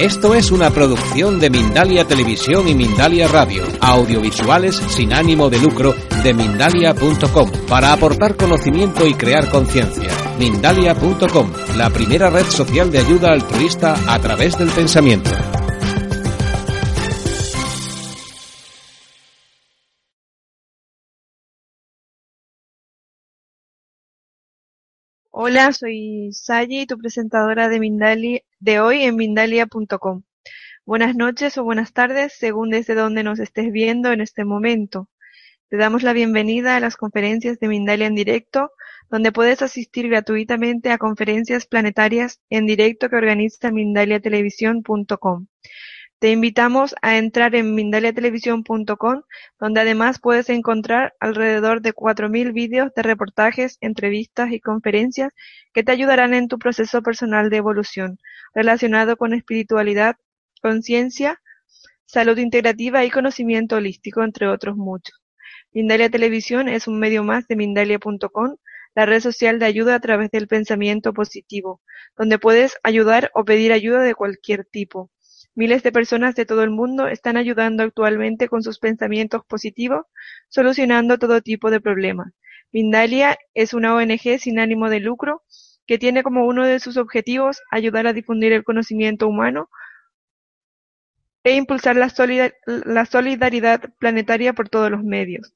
Esto es una producción de Mindalia Televisión y Mindalia Radio, audiovisuales sin ánimo de lucro de mindalia.com, para aportar conocimiento y crear conciencia. Mindalia.com, la primera red social de ayuda altruista a través del pensamiento. Hola, soy Sayi, tu presentadora de, Mindalia, de hoy en Mindalia.com. Buenas noches o buenas tardes, según desde donde nos estés viendo en este momento. Te damos la bienvenida a las conferencias de Mindalia en directo, donde puedes asistir gratuitamente a conferencias planetarias en directo que organiza mindaliatelevisión.com. Te invitamos a entrar en mindaliatelevisión.com, donde además puedes encontrar alrededor de 4.000 vídeos de reportajes, entrevistas y conferencias que te ayudarán en tu proceso personal de evolución relacionado con espiritualidad, conciencia, salud integrativa y conocimiento holístico, entre otros muchos. Mindalia Televisión es un medio más de Mindalia.com, la red social de ayuda a través del pensamiento positivo, donde puedes ayudar o pedir ayuda de cualquier tipo. Miles de personas de todo el mundo están ayudando actualmente con sus pensamientos positivos, solucionando todo tipo de problemas. Mindalia es una ONG sin ánimo de lucro que tiene como uno de sus objetivos ayudar a difundir el conocimiento humano e impulsar la, la solidaridad planetaria por todos los medios.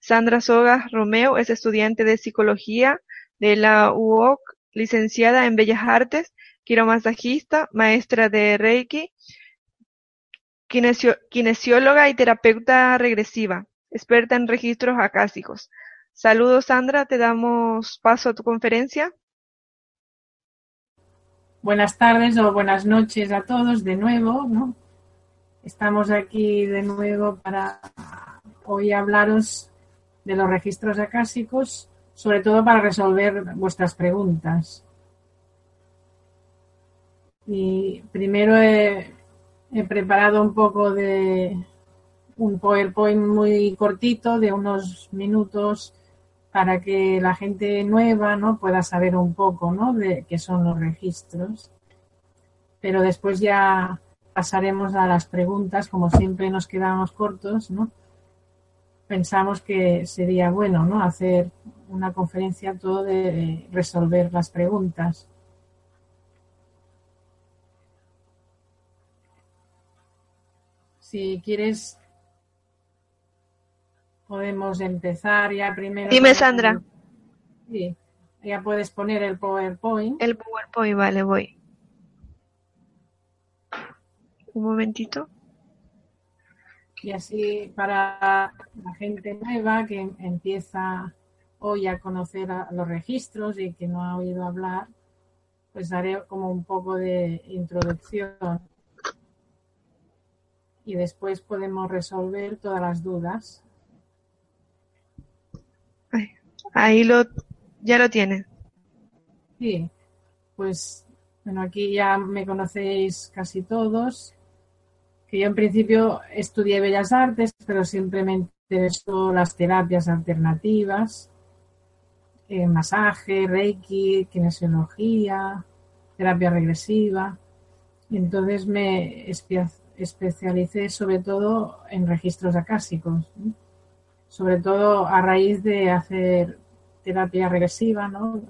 Sandra Sogas Romeo es estudiante de psicología de la UOC, licenciada en Bellas Artes quiromasajista, maestra de Reiki, kinesióloga y terapeuta regresiva, experta en registros acásicos. Saludos Sandra, te damos paso a tu conferencia. Buenas tardes o buenas noches a todos de nuevo, ¿no? Estamos aquí de nuevo para hoy hablaros de los registros acásicos, sobre todo para resolver vuestras preguntas. Y primero he, preparado un poco de un PowerPoint muy cortito de unos minutos para que la gente nueva no pueda saber un poco ¿no? de qué son los registros. Pero después ya pasaremos a las preguntas, como siempre nos quedamos cortos, ¿no? Pensamos que sería bueno, ¿no? Hacer una conferencia todo de resolver las preguntas. Si quieres, podemos empezar ya primero. Dime, Sandra. Sí, ya puedes poner el PowerPoint. El PowerPoint, vale, voy. Un momentito. Y así para la gente nueva que empieza hoy a conocer los registros y que no ha oído hablar, pues haré como un poco de introducción y después podemos resolver todas las dudas. Ahí lo, ya lo tiene. Sí, pues bueno, aquí ya me conocéis casi todos. Que yo en principio estudié Bellas Artes, pero siempre me interesó las terapias alternativas, eh, masaje, reiki, kinesiología, terapia regresiva. Y entonces me especialicé sobre todo en registros acásicos, sobre todo a raíz de hacer terapia regresiva, ¿no?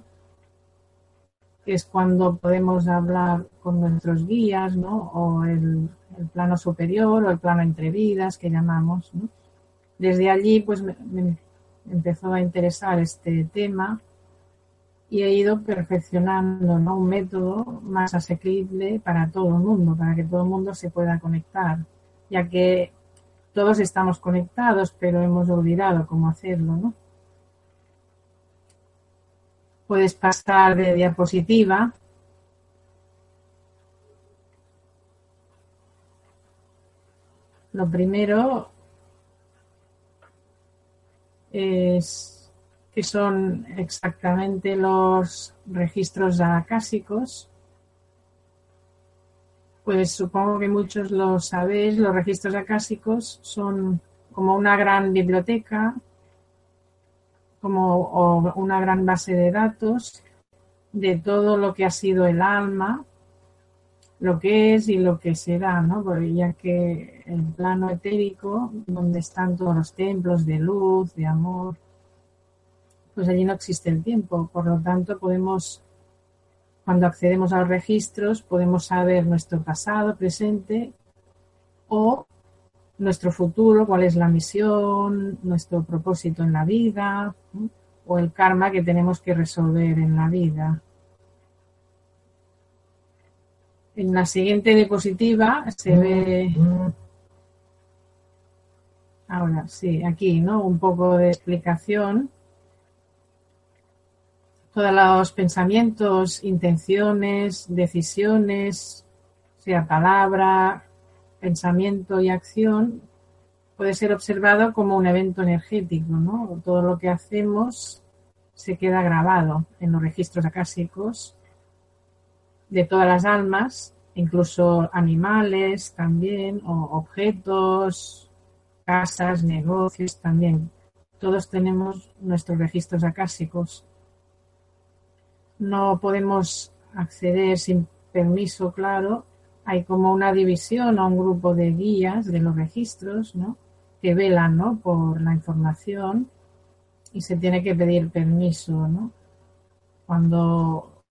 que es cuando podemos hablar con nuestros guías, ¿no? o el, plano superior o el plano entre vidas que llamamos. Desde allí pues me empezó a interesar este tema y he ido perfeccionando un método más asequible para todo el mundo, para que todo el mundo se pueda conectar, ya que todos estamos conectados, pero hemos olvidado cómo hacerlo, ¿no? Puedes pasar de diapositiva. Lo primero es que son exactamente los registros acásicos. Pues supongo que muchos lo sabéis, los registros acásicos son como una gran biblioteca, como una gran base de datos de todo lo que ha sido el alma, lo que es y lo que será, ¿no? ya que el plano etérico, donde están todos los templos de luz, de amor, pues allí no existe el tiempo. Por lo tanto, podemos, cuando accedemos a los registros, podemos saber nuestro pasado, presente o nuestro futuro, cuál es la misión, nuestro propósito en la vida o el karma que tenemos que resolver en la vida. En la siguiente diapositiva se ve. Ahora sí, aquí, ¿no? Un poco de explicación. Todos los pensamientos, intenciones, decisiones, sea palabra, pensamiento y acción, puede ser observado como un evento energético, ¿no? Todo lo que hacemos se queda grabado en los registros acásicos de todas las almas, incluso animales también, o objetos, casas, negocios también. Todos tenemos nuestros registros acásicos. No podemos acceder sin permiso, claro. Hay como una división o un grupo de guías de los registros, ¿no? Que velan, ¿no? Por la información y se tiene que pedir permiso, ¿no? Cuando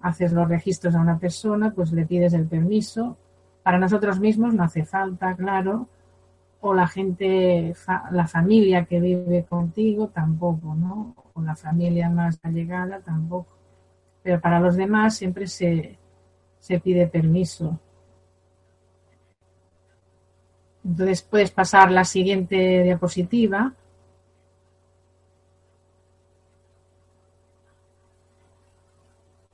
haces los registros a una persona, pues le pides el permiso. Para nosotros mismos no hace falta, claro, o la gente, la familia que vive contigo tampoco, ¿no? O la familia más allegada tampoco. Pero para los demás siempre se, se pide permiso. Entonces puedes pasar la siguiente diapositiva.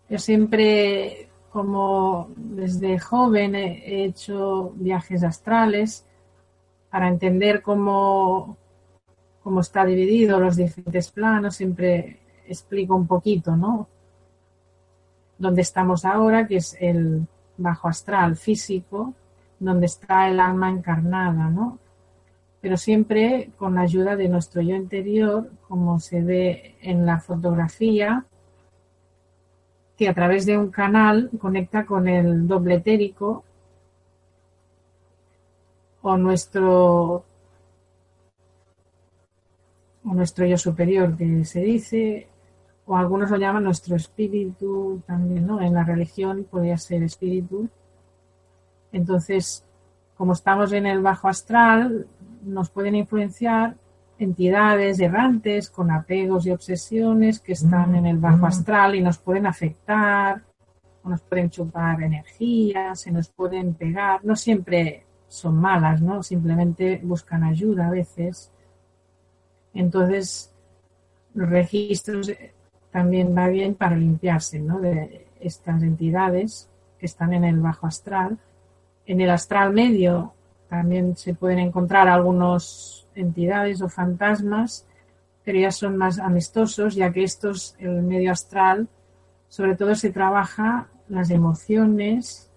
Yo siempre, como desde joven, he hecho viajes astrales para entender cómo, cómo está dividido los diferentes planos. Siempre explico un poquito, ¿no? Dónde estamos ahora, que es el bajo astral físico, donde está el alma encarnada, ¿no? Pero siempre con la ayuda de nuestro yo interior, como se ve en la fotografía, que a través de un canal conecta con el doble etérico o nuestro o nuestro yo superior que se dice o algunos lo llaman nuestro espíritu también, ¿no? En la religión podría ser espíritu. Entonces, como estamos en el bajo astral, nos pueden influenciar entidades errantes con apegos y obsesiones que están en el bajo astral y nos pueden afectar, o nos pueden chupar energía, se nos pueden pegar. No siempre son malas, ¿no? Simplemente buscan ayuda a veces. Entonces, los registros también va bien para limpiarse, ¿no? De estas entidades que están en el bajo astral. En el astral medio también se pueden encontrar algunos entidades o fantasmas, pero ya son más amistosos, ya que estos, el medio astral, sobre todo se trabaja las emociones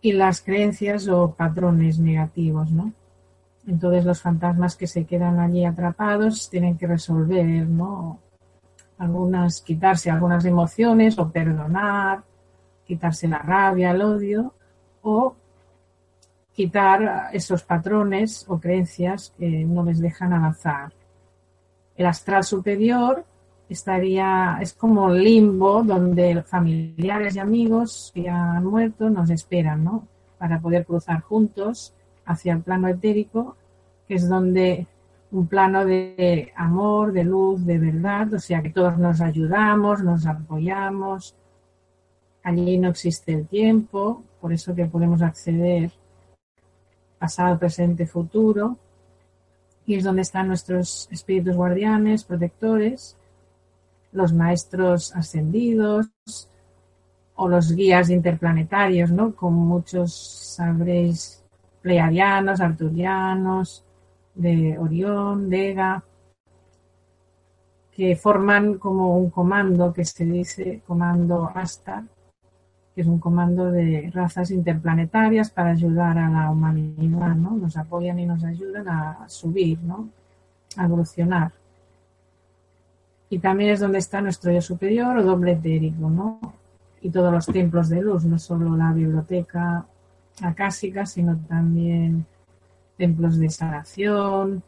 y las creencias o patrones negativos, ¿no? Entonces los fantasmas que se quedan allí atrapados tienen que resolver, ¿no? Algunas, quitarse algunas emociones o perdonar, quitarse la rabia, el odio, o quitar esos patrones o creencias que no les dejan avanzar. El astral superior estaría, es como limbo donde familiares y amigos que ya han muerto nos esperan, ¿no? Para poder cruzar juntos hacia el plano etérico, que es donde un plano de amor, de luz, de verdad, o sea que todos nos ayudamos, nos apoyamos. Allí no existe el tiempo, por eso que podemos acceder pasado, presente, futuro, y es donde están nuestros espíritus guardianes, protectores, los maestros ascendidos o los guías interplanetarios, ¿no? Como muchos sabréis, pleiadianos, arturianos, de Orión, Vega, que forman como un comando que se dice comando Asta, que es un comando de razas interplanetarias para ayudar a la humanidad, ¿no? Nos apoyan y nos ayudan a subir, ¿no? A evolucionar. Y también es donde está nuestro yo superior o doble etérico, ¿no? y todos los templos de luz, no solo la biblioteca acásica, sino también templos de sanación,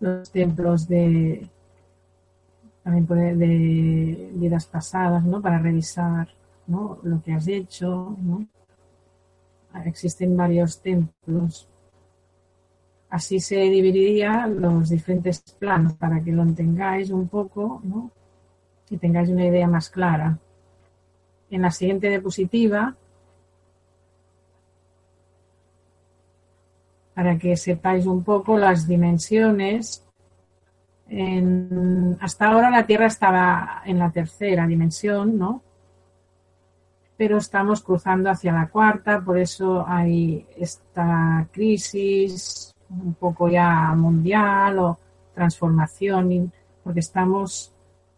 los templos de también de vidas pasadas, ¿no? Para revisar ¿no? lo que has hecho, ¿no? Existen varios templos. Así se dividiría los diferentes planos para que lo entendáis un poco, ¿no? Y tengáis una idea más clara. En la siguiente diapositiva para que sepáis un poco las dimensiones. hasta ahora la Tierra estaba en la tercera dimensión, ¿no? Pero estamos cruzando hacia la cuarta, por eso hay esta crisis un poco ya mundial o transformación, porque estamos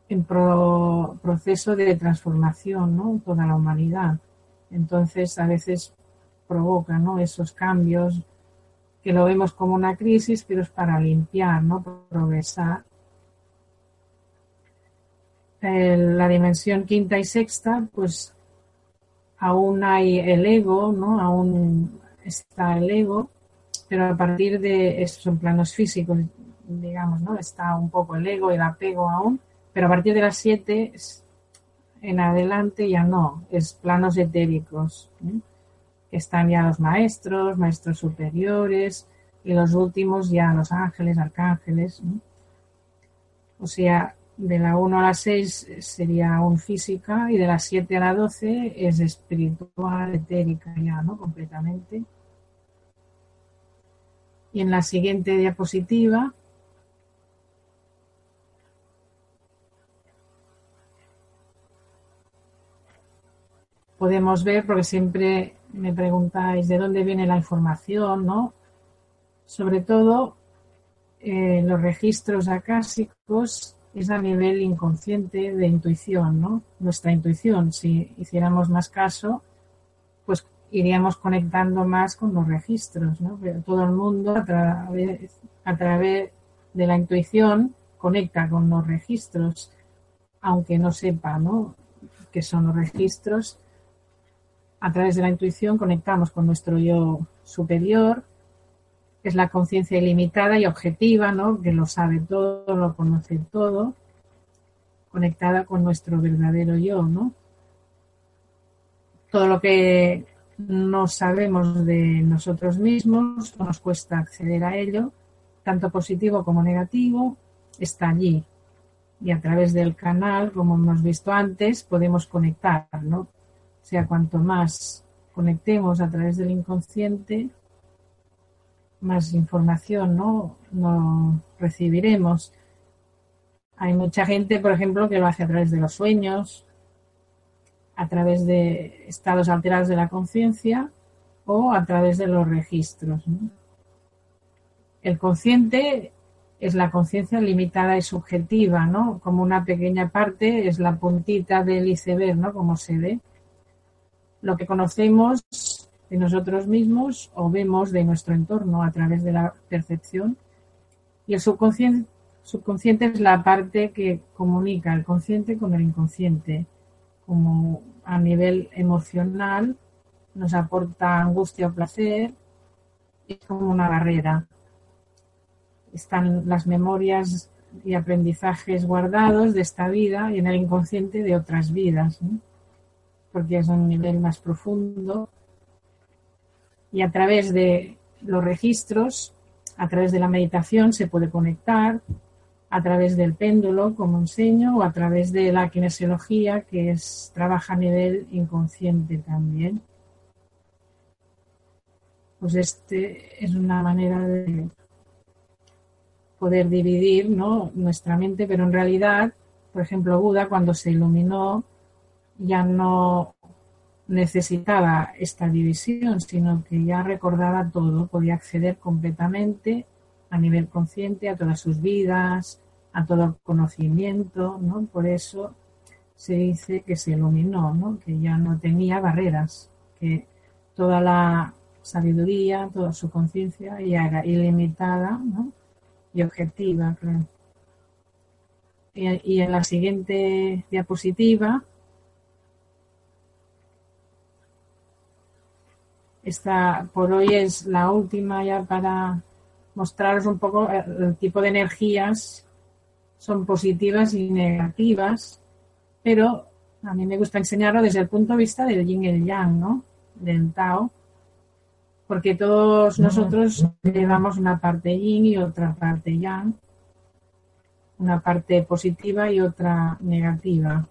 en proceso de transformación, ¿no? Toda la humanidad. Entonces, a veces provoca, ¿no? Esos cambios que lo vemos como una crisis, pero es para limpiar, ¿no? Progresar. la dimensión quinta y sexta, pues aún hay el ego, ¿no? Aún está el ego, pero a partir de estos son planos físicos, digamos, ¿no? Está un poco el ego, el apego aún, pero a partir de las siete en adelante ya no, es planos etéricos. ¿eh? Están ya los maestros, maestros superiores y los últimos ya los ángeles, arcángeles. O sea, de la 1 a la 6 sería un física y de la 7 a la 12 es espiritual, etérica ya, ¿no? Completamente. Y en la siguiente diapositiva podemos ver, porque siempre me preguntáis de dónde viene la información, ¿no? Sobre todo, eh, los registros acásicos es a nivel inconsciente de intuición, ¿no? Nuestra intuición, si hiciéramos más caso, pues iríamos conectando más con los registros, ¿no? Todo el mundo a través, a través de la intuición conecta con los registros, aunque no sepa, ¿no? qué son los registros a través de la intuición conectamos con nuestro yo superior, que es la conciencia ilimitada y objetiva, ¿no? que lo sabe todo, lo conoce todo, conectada con nuestro verdadero yo, ¿no? Todo lo que no sabemos de nosotros mismos, nos cuesta acceder a ello, tanto positivo como negativo, está allí. Y a través del canal, como hemos visto antes, podemos conectar, ¿no? O sea, cuanto más conectemos a través del inconsciente, más información ¿no? recibiremos. Hay mucha gente, por ejemplo, que lo hace a través de los sueños, a través de estados alterados de la conciencia o a través de los registros. El consciente es la conciencia limitada y subjetiva, ¿no? Como una pequeña parte es la puntita del iceberg, ¿no? Como se ve lo que conocemos de nosotros mismos o vemos de nuestro entorno a través de la percepción. Y el subconsciente, es la parte que comunica el consciente con el inconsciente, como a nivel emocional nos aporta angustia o placer, es como una barrera. Están las memorias y aprendizajes guardados de esta vida y en el inconsciente de otras vidas porque es un nivel más profundo. Y a través de los registros, a través de la meditación, se puede conectar, a través del péndulo, como enseño, o a través de la kinesiología, que es, trabaja a nivel inconsciente también. Pues este es una manera de poder dividir ¿no? nuestra mente, pero en realidad, por ejemplo, Buda cuando se iluminó ya no necesitaba esta división, sino que ya recordaba todo, podía acceder completamente a nivel consciente a todas sus vidas, a todo el conocimiento, ¿no? Por eso se dice que se iluminó, ¿no? Que ya no tenía barreras, que toda la sabiduría, toda su conciencia ya era ilimitada, ¿no? Y objetiva, Y, y en la siguiente diapositiva esta por hoy es la última ya para mostraros un poco el tipo de energías son positivas y negativas, pero a mí me gusta enseñarlo desde el punto de vista del yin y el yang, ¿no? Del Tao, porque todos nosotros llevamos una parte yin y otra parte yang, una parte positiva y otra negativa.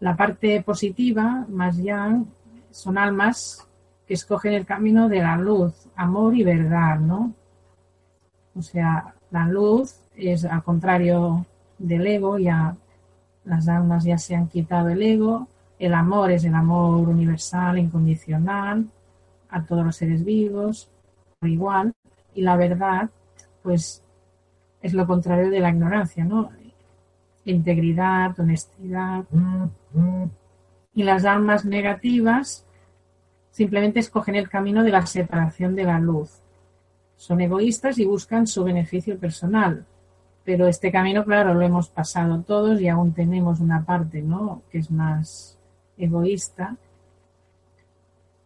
La parte positiva, más yang, son almas que escogen el camino de la luz, amor y verdad, ¿no? O sea, la luz es al contrario del ego, ya las almas ya se han quitado el ego, el amor es el amor universal, incondicional, a todos los seres vivos, por igual, y la verdad, pues es lo contrario de la ignorancia, ¿no? Integridad, honestidad. Y las almas negativas simplemente escogen el camino de la separación de la luz. Son egoístas y buscan su beneficio personal. Pero este camino, claro, lo hemos pasado todos y aún tenemos una parte, ¿no? Que es más egoísta.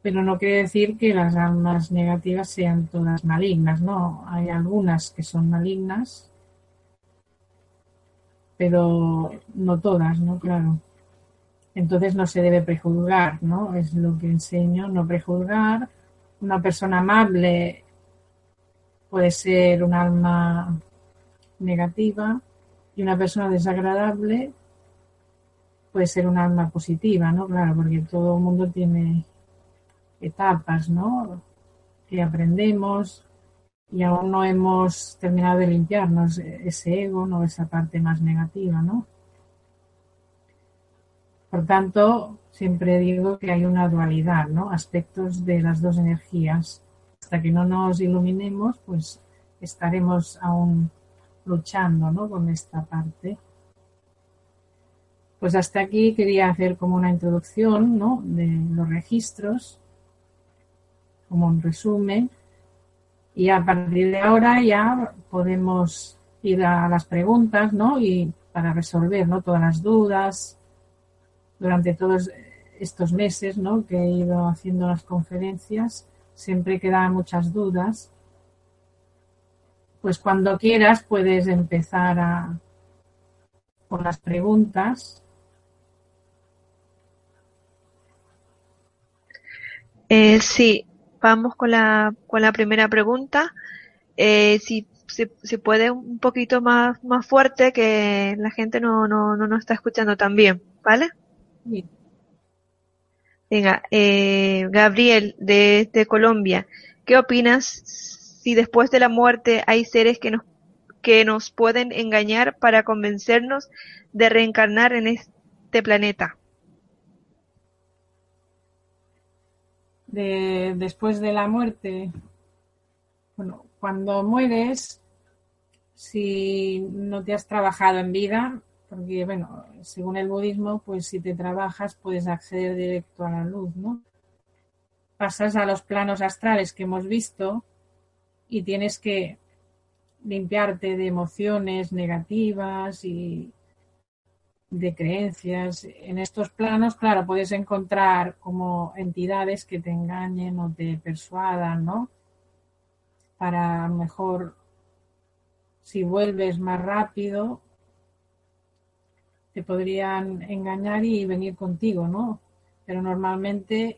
Pero no quiere decir que las almas negativas sean todas malignas, ¿no? Hay algunas que son malignas, pero no todas, ¿no? Claro. Entonces no se debe prejuzgar, ¿no? Es lo que enseño, no prejuzgar. Una persona amable puede ser un alma negativa y una persona desagradable puede ser un alma positiva, ¿no? Claro, porque todo el mundo tiene etapas, ¿no? Que aprendemos y aún no hemos terminado de limpiarnos ese ego, ¿no? Esa parte más negativa, ¿no? Por tanto, siempre digo que hay una dualidad, ¿no? Aspectos de las dos energías. Hasta que no nos iluminemos, pues estaremos aún luchando, ¿no? Con esta parte. Pues hasta aquí quería hacer como una introducción, ¿no? De los registros, como un resumen. Y a partir de ahora ya podemos ir a las preguntas, ¿no? Y para resolver, ¿no? Todas las dudas, durante todos estos meses ¿no? que he ido haciendo las conferencias, siempre quedan muchas dudas. Pues cuando quieras puedes empezar a, con las preguntas. Eh, sí, vamos con la, con la primera pregunta. Eh, si, si, puede un poquito más, más fuerte que la gente no, no, no nos está escuchando tan bien, ¿vale? Venga, eh, Gabriel de, Colombia, ¿qué opinas si después de la muerte hay seres que nos, que nos pueden engañar para convencernos de reencarnar en este planeta? De, después de la muerte, bueno, cuando mueres, si no te has trabajado en vida, porque bueno, según el budismo, pues si te trabajas puedes acceder directo a la luz, ¿no? Pasas a los planos astrales que hemos visto y tienes que limpiarte de emociones negativas y de creencias. En estos planos, claro, puedes encontrar como entidades que te engañen o te persuadan, ¿no? Para mejor, si vuelves más rápido, te podrían engañar y venir contigo, ¿no? Pero normalmente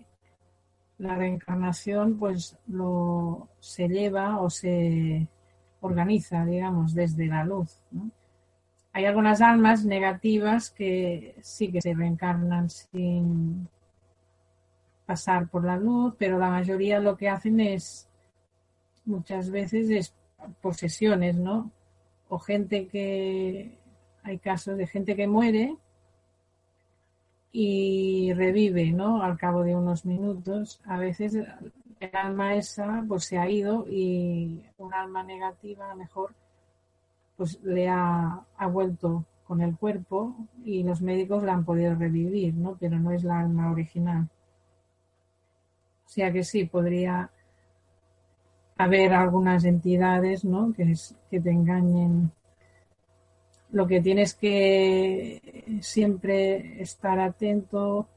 la reencarnación pues lo se lleva o se organiza, digamos, desde la luz. Hay algunas almas negativas que sí que se reencarnan sin pasar por la luz, pero la mayoría lo que hacen es muchas veces es posesiones, ¿no? O gente que hay casos de gente que muere y revive, ¿no? Al cabo de unos minutos. A veces el alma esa pues se ha ido y un alma negativa a lo mejor pues le ha, ha vuelto con el cuerpo y los médicos la han podido revivir, ¿no? Pero no es la alma original. O sea que sí, podría haber algunas entidades, ¿no? Que, que te engañen lo que tienes que siempre estar atento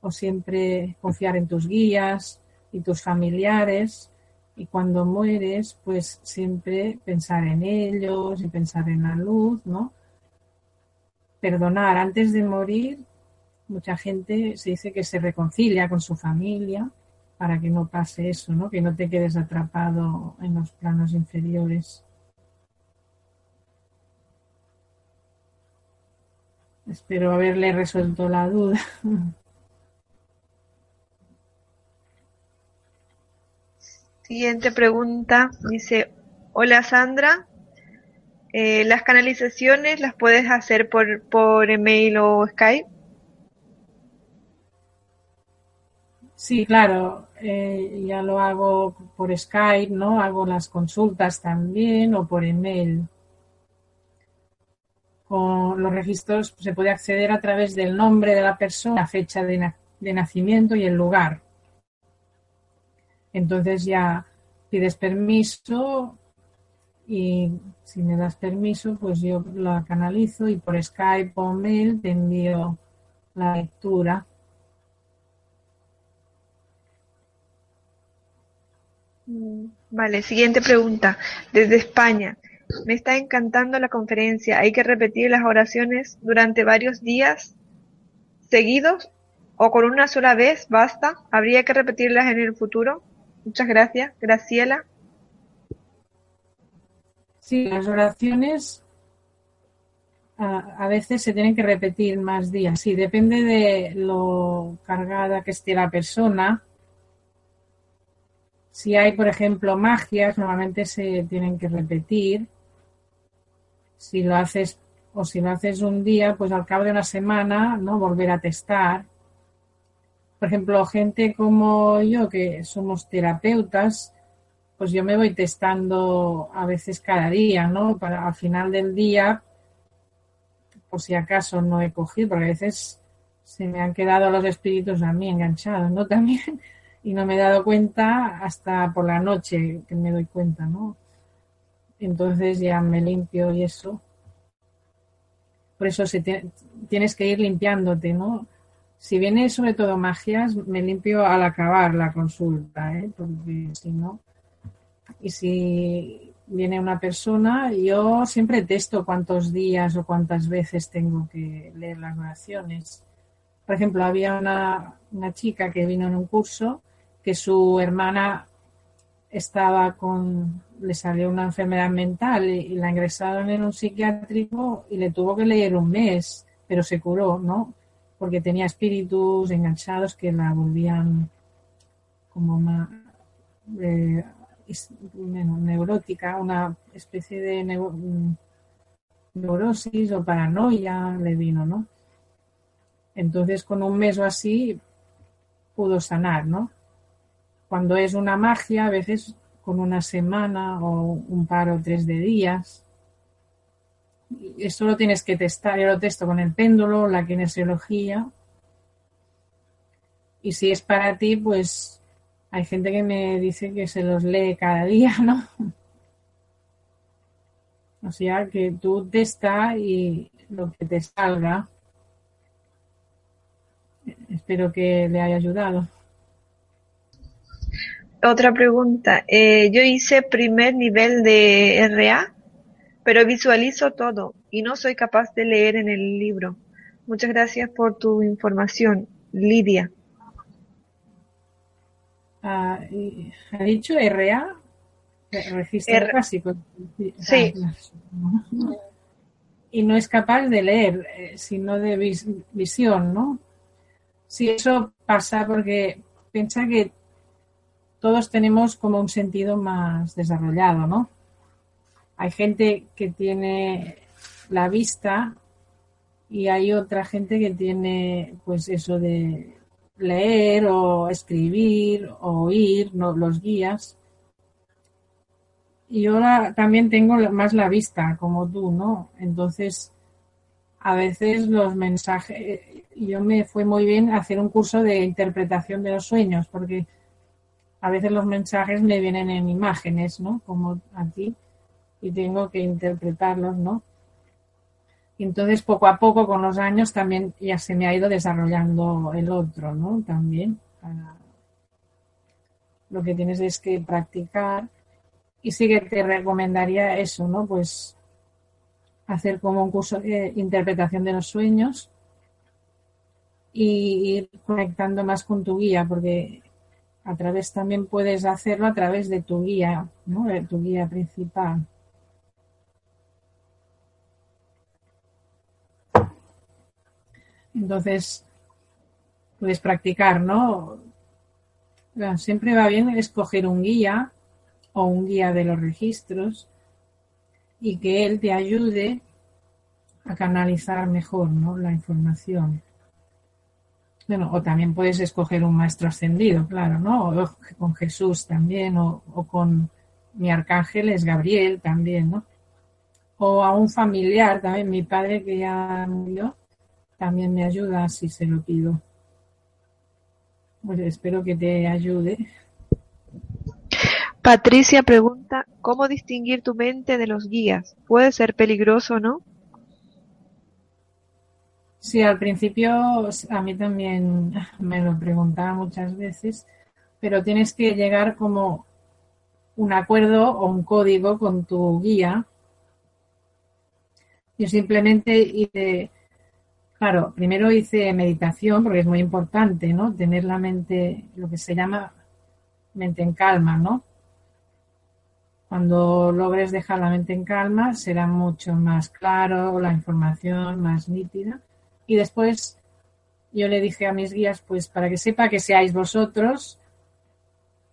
o siempre confiar en tus guías y tus familiares y cuando mueres pues siempre pensar en ellos y pensar en la luz, ¿no? Perdonar antes de morir, mucha gente se dice que se reconcilia con su familia para que no pase eso, ¿no? Que no te quedes atrapado en los planos inferiores. Espero haberle resuelto la duda. Siguiente pregunta. Dice, hola Sandra, eh, ¿las canalizaciones las puedes hacer por, por email o Skype? Sí, claro, eh, ya lo hago por Skype, ¿no? Hago las consultas también o por email. Con los registros se puede acceder a través del nombre de la persona, la fecha de, de nacimiento y el lugar. Entonces ya pides permiso y si me das permiso, pues yo la canalizo y por Skype o mail te envío la lectura. Mm, vale, siguiente pregunta. Desde España. Me está encantando la conferencia. ¿Hay que repetir las oraciones durante varios días seguidos o con una sola vez basta? ¿Habría que repetirlas en el futuro? Muchas gracias. Graciela. Sí, las oraciones a, veces se tienen que repetir más días. Sí, depende de lo cargada que esté la persona. Si hay, por ejemplo, magias, normalmente se tienen que repetir. Si lo haces o si lo haces un día, pues al cabo de una semana, ¿no? Volver a testar por ejemplo, gente como yo, que somos terapeutas, pues yo me voy testando a veces cada día, ¿no? Para al final del día, por si acaso no he cogido, porque a veces se me han quedado los espíritus a mí enganchados, ¿no? También, y no me he dado cuenta hasta por la noche que me doy cuenta, ¿no? Entonces ya me limpio y eso. Por eso se tienes que ir limpiándote, ¿no? Si viene sobre todo magias, me limpio al acabar la consulta, ¿eh? porque si no. Y si viene una persona, yo siempre testo cuántos días o cuántas veces tengo que leer las oraciones. Por ejemplo, había una, una chica que vino en un curso que su hermana estaba con, le salió una enfermedad mental y, la ingresaron en un psiquiátrico y le tuvo que leer un mes, pero se curó, ¿no? porque tenía espíritus enganchados que la volvían como más eh, neurótica, una especie de mm, neurosis o paranoia le vino, ¿no? Entonces, con un mes o así pudo sanar, ¿no? Cuando es una magia, a veces con una semana o un par o tres de días, esto lo tienes que testar. Yo lo testo con el péndulo, la kinesiología. Y si es para ti, pues hay gente que me dice que se los lee cada día, ¿no? O sea, que tú testa y lo que te salga. Espero que le haya ayudado. Otra pregunta. Eh, yo hice primer nivel de RA pero visualizo todo y no soy capaz de leer en el libro. Muchas gracias por tu información, Lidia. Ah, ¿Ha dicho RA? Registro básico. Sí. Ah, y no es capaz de leer, eh, sino de visión, ¿no? Sí, eso pasa porque piensa que todos tenemos como un sentido más desarrollado, ¿no? hay gente que tiene la vista y hay otra gente que tiene pues eso de leer o escribir o oír los guías. Y yo también tengo más la vista como tú, ¿no? Entonces, a veces los mensajes, yo me fue muy bien hacer un curso de interpretación de los sueños, porque a veces los mensajes me vienen en imágenes, ¿no? Como a ti y tengo que interpretarlos, ¿no? Entonces, poco a poco, con los años, también ya se me ha ido desarrollando el otro, ¿no? También. Lo que tienes es que practicar. Y sí que te recomendaría eso, ¿no? Pues hacer como un curso de interpretación de los sueños y ir conectando más con tu guía, porque a través también puedes hacerlo a través de tu guía, ¿no? De tu guía principal. Entonces, puedes practicar, ¿no? siempre va bien escoger un guía o un guía de los registros y que él te ayude a canalizar mejor, ¿no? La información. Bueno, o también puedes escoger un maestro ascendido, claro, ¿no? O con Jesús también, o, o con mi arcángel es Gabriel también, ¿no? O a un familiar también, mi padre que ya murió, también me ayuda si se lo pido. Pues espero que te ayude. Patricia pregunta, ¿cómo distinguir tu mente de los guías? ¿Puede ser peligroso, no? Sí, al principio a mí también me lo preguntaba muchas veces, pero tienes que llegar como un acuerdo o un código con tu guía. Yo simplemente hice Claro, primero hice meditación porque es muy importante, ¿no? Tener la mente, lo que se llama mente en calma, ¿no? Cuando logres dejar la mente en calma, será mucho más claro, la información más nítida. Y después yo le dije a mis guías, pues para que sepa que seáis vosotros,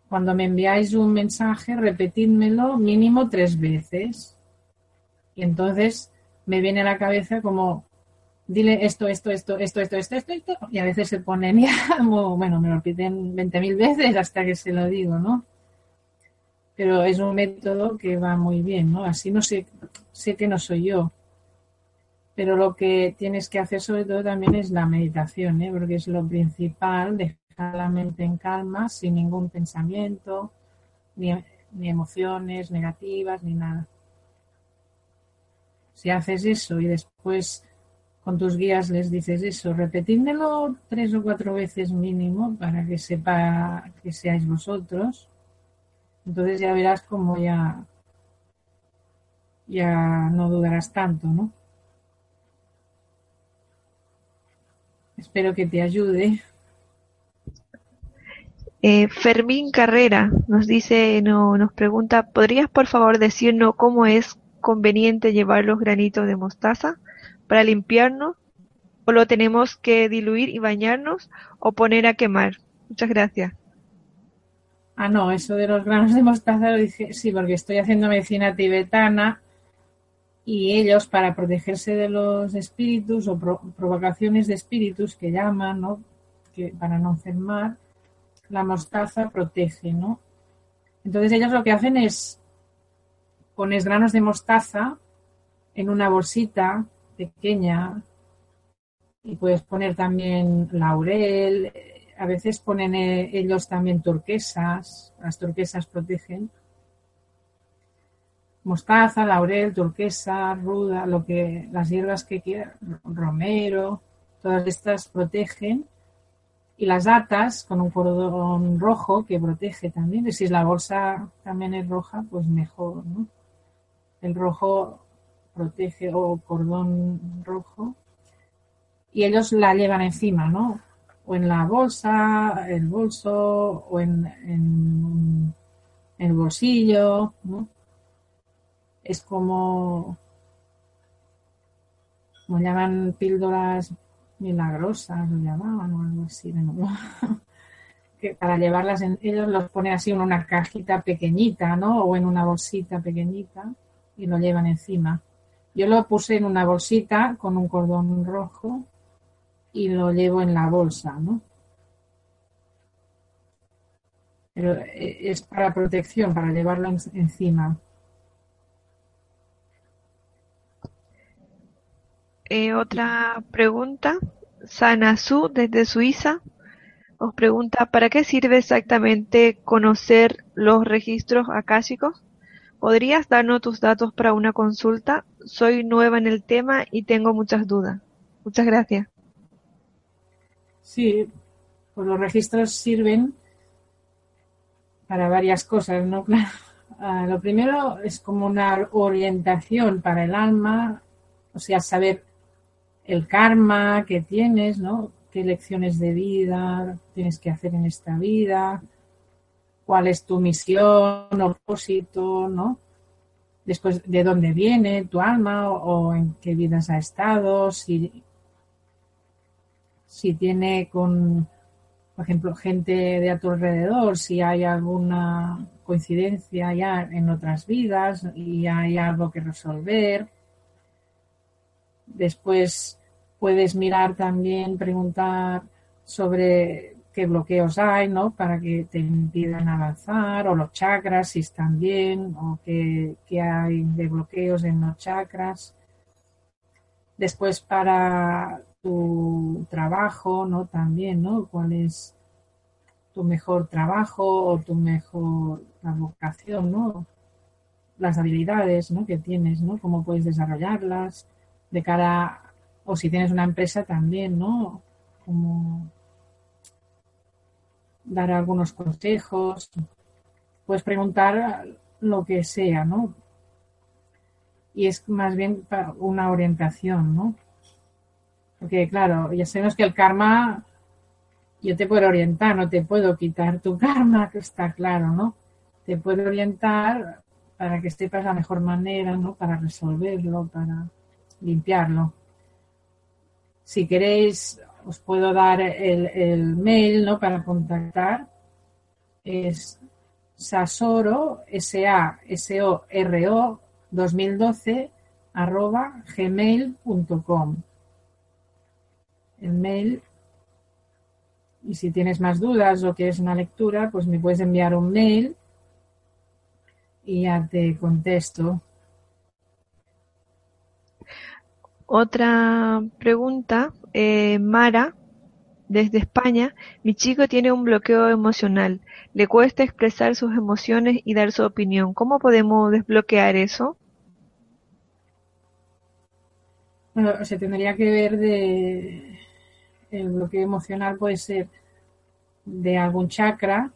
cuando me enviáis un mensaje, repetidmelo mínimo tres veces. Y entonces me viene a la cabeza como, dile esto, esto, esto, esto, esto, esto, esto, esto. Y a veces se ponen ya, bueno, me lo repiten 20.000 veces hasta que se lo digo, ¿no? Pero es un método que va muy bien, ¿no? Así no sé, sé que no soy yo pero lo que tienes que hacer sobre todo también es la meditación, ¿eh? Porque es lo principal, dejar la mente en calma, sin ningún pensamiento, ni, ni emociones negativas, ni nada. Si haces eso y después con tus guías les dices eso, repetidmelo tres o cuatro veces mínimo para que sepa que seáis vosotros. Entonces ya verás como ya, ya no dudarás tanto, ¿no? Espero que te ayude. Eh, Fermín Carrera nos dice, no, nos pregunta, ¿podrías por favor decirnos cómo es conveniente llevar los granitos de mostaza? para limpiarnos o lo tenemos que diluir y bañarnos o poner a quemar. Muchas gracias. Ah, no, eso de los granos de mostaza lo dije, sí, porque estoy haciendo medicina tibetana y ellos para protegerse de los espíritus o provocaciones de espíritus que llaman, ¿no? Que para no enfermar, la mostaza protege, ¿no? Entonces ellos lo que hacen es pones granos de mostaza en una bolsita pequeña y puedes poner también laurel. A veces ponen eh, ellos también turquesas, las turquesas protegen. Mostaza, laurel, turquesa, ruda, lo que las hierbas que quieran, romero, todas estas protegen. Y las atas con un cordón rojo que protege también. Y si la bolsa también es roja, pues mejor, ¿no? El rojo protege o cordón rojo y ellos la llevan encima, ¿no? O en la bolsa, el bolso o en, en, el bolsillo, ¿no? Es como, como llaman píldoras milagrosas, lo llamaban o algo así, que para llevarlas, en, ellos los ponen así en una cajita pequeñita, ¿no? O en una bolsita pequeñita y lo llevan encima. Yo lo puse en una bolsita con un cordón rojo y lo llevo en la bolsa, ¿no? Pero eh, es para protección, para llevarlo encima. Eh, otra pregunta. Sanasu desde Suiza os pregunta, ¿para qué sirve exactamente conocer los registros akáshicos? ¿Podrías darnos tus datos para una consulta? Soy nueva en el tema y tengo muchas dudas. Muchas gracias. Sí, pues los registros sirven para varias cosas, ¿no? Ah, lo primero es como una orientación para el alma, o sea, saber el karma que tienes, ¿no? Qué lecciones de vida tienes que hacer en esta vida, cuál es tu misión o propósito, ¿no? Después, de dónde viene tu alma o, en qué vidas ha estado, si, si tiene con, por ejemplo, gente de a tu alrededor, si hay alguna coincidencia ya en otras vidas y hay algo que resolver. Después puedes mirar también, preguntar sobre qué bloqueos hay, ¿no? Para que te impidan avanzar, o los chakras, si están bien, o qué, hay de bloqueos en los chakras. Después para tu trabajo, ¿no? También, ¿no? ¿Cuál es tu mejor trabajo o tu mejor vocación, ¿no? Las habilidades, ¿no? Que tienes, ¿no? Cómo puedes desarrollarlas de cara, o si tienes una empresa también, ¿no? Como dar algunos consejos, puedes preguntar lo que sea, ¿no? Y es más bien una orientación, ¿no? Porque claro, ya sabemos que el karma, yo te puedo orientar, no te puedo quitar tu karma, que está claro, ¿no? Te puedo orientar para que sepas la mejor manera, ¿no? Para resolverlo, para limpiarlo. Si queréis os puedo dar el, mail ¿no? para contactar. Es sasoro, S-A-S-O-R-O 2012 arroba gmail.com. El mail. Y si tienes más dudas o quieres una lectura, pues me puedes enviar un mail y ya te contesto. Otra pregunta eh, Mara, desde España, mi chico tiene un bloqueo emocional. Le cuesta expresar sus emociones y dar su opinión. ¿Cómo podemos desbloquear eso? Bueno, se tendría que ver de el bloqueo emocional puede ser de algún chakra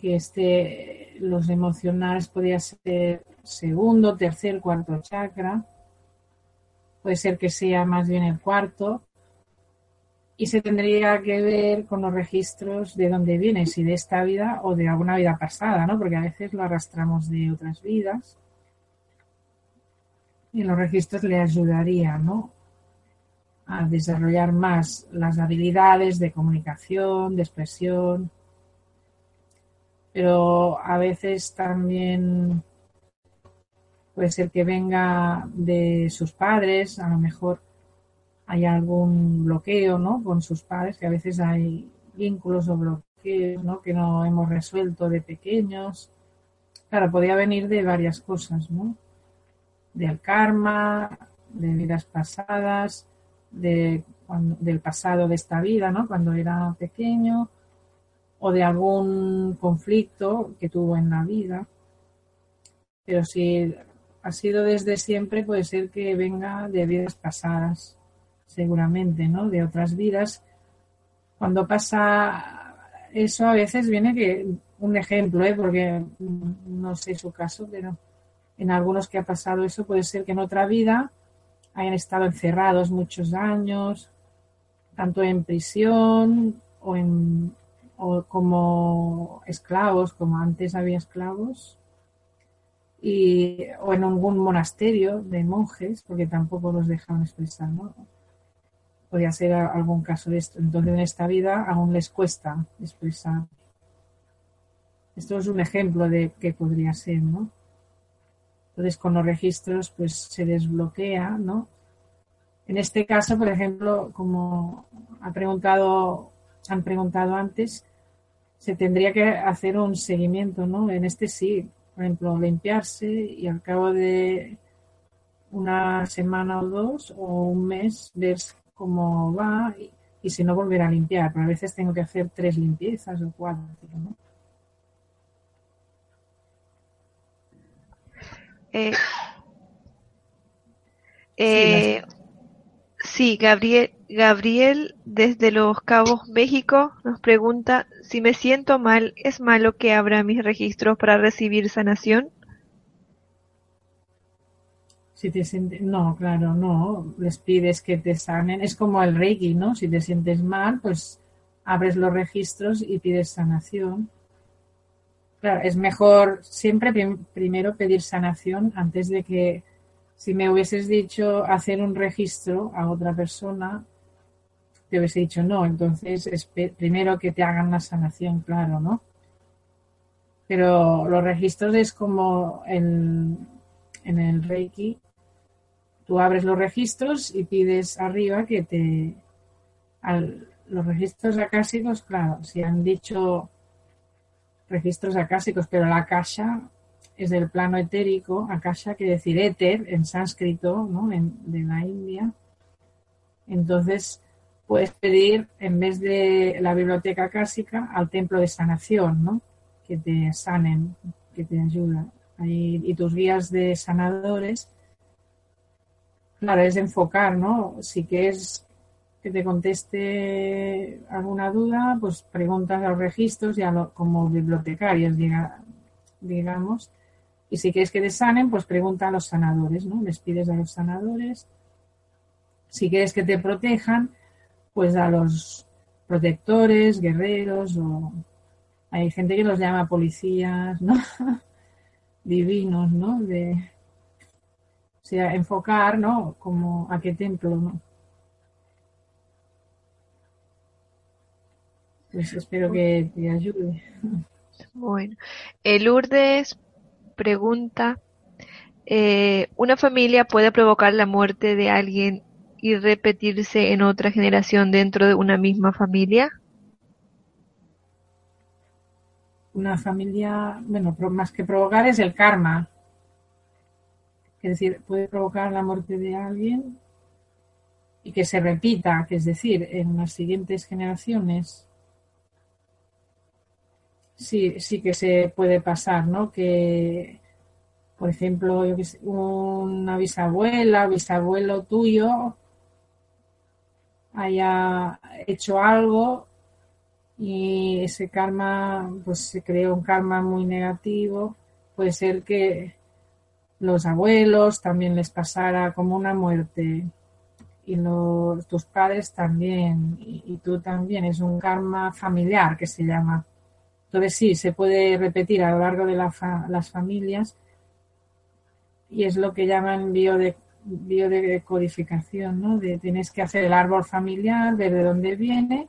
que esté los emocionales podría ser segundo, tercer, cuarto chakra puede ser que sea más bien el cuarto, y se tendría que ver con los registros de dónde viene, si de esta vida o de alguna vida pasada, ¿no? Porque a veces lo arrastramos de otras vidas. Y los registros le ayudarían, ¿no? A desarrollar más las habilidades de comunicación, de expresión. Pero a veces también puede ser que venga de sus padres, a lo mejor hay algún bloqueo, ¿no? Con sus padres, que a veces hay vínculos o bloqueos, ¿no? Que no hemos resuelto de pequeños. Claro, podría venir de varias cosas, ¿no? Del karma, de vidas pasadas, de, del pasado de esta vida, ¿no? Cuando era pequeño, o de algún conflicto que tuvo en la vida. Pero si ha sido desde siempre, puede ser que venga de vidas pasadas, seguramente, ¿no? De otras vidas. Cuando pasa eso, a veces viene que, un ejemplo, ¿eh? porque no sé su caso, pero en algunos que ha pasado eso, puede ser que en otra vida hayan estado encerrados muchos años, tanto en prisión o, en, o como esclavos, como antes había esclavos, y, o en algún monasterio de monjes, porque tampoco los dejaban expresar, ¿no? Podría ser algún caso de esto. Entonces, en esta vida aún les cuesta expresar. Esto es un ejemplo de qué podría ser, ¿no? Entonces, con los registros, pues se desbloquea, ¿no? En este caso, por ejemplo, como ha preguntado, han preguntado antes, se tendría que hacer un seguimiento, ¿no? En este sí, por ejemplo, limpiarse y al cabo de una semana o dos o un mes ver cómo va y, si no volver a limpiar. Pero a veces tengo que hacer tres limpiezas o cuatro. Eh, eh, sí, Gabriel, Gabriel desde Los Cabos, México, nos pregunta si me siento mal, ¿es malo que abra mis registros para recibir sanación? Si te sientes, no, claro, no, les pides que te sanen. Es como el Reiki, ¿no? Si te sientes mal, pues abres los registros y pides sanación. Claro, es mejor siempre primero pedir sanación antes de que si me hubieses dicho hacer un registro a otra persona, te hubiese dicho no. Entonces, es primero que te hagan la sanación, claro, ¿no? Pero los registros es como en, en el Reiki. Tú abres los registros y pides arriba que te... los registros acásicos, claro, si han dicho registros acásicos, pero la akasha es del plano etérico, akasha quiere decir éter en sánscrito, ¿no? de la India. Entonces, puedes pedir, en vez de la biblioteca acásica, al templo de sanación, ¿no? Que te sanen, que te ayudan. y tus guías de sanadores, claro, es enfocar, ¿no? Si quieres que te conteste alguna duda, pues preguntas a los registros, ya como bibliotecarios, digamos, y si quieres que te sanen, pues pregunta a los sanadores, ¿no? Les pides a los sanadores. Si quieres que te protejan, pues a los protectores, guerreros, o hay gente que los llama policías, ¿no? Divinos, ¿no? De, o sea, enfocar, ¿no? Como a qué templo, ¿no? Pues espero que te ayude. Bueno, Lourdes pregunta, eh, ¿una familia puede provocar la muerte de alguien y repetirse en otra generación dentro de una misma familia? Una familia, bueno, más que provocar es el karma. Es decir, puede provocar la muerte de alguien y que se repita, que es decir, en las siguientes generaciones. Sí, sí que se puede pasar, ¿no? Que, por ejemplo, una bisabuela, bisabuelo tuyo haya hecho algo y ese karma, pues se creó un karma muy negativo, puede ser que los abuelos también les pasara como una muerte y los, tus padres también y, tú también, es un karma familiar que se llama. Entonces sí, se puede repetir a lo largo de las familias y es lo que llaman biode, biodecodificación, ¿no? De tienes que hacer el árbol familiar, ver de dónde viene,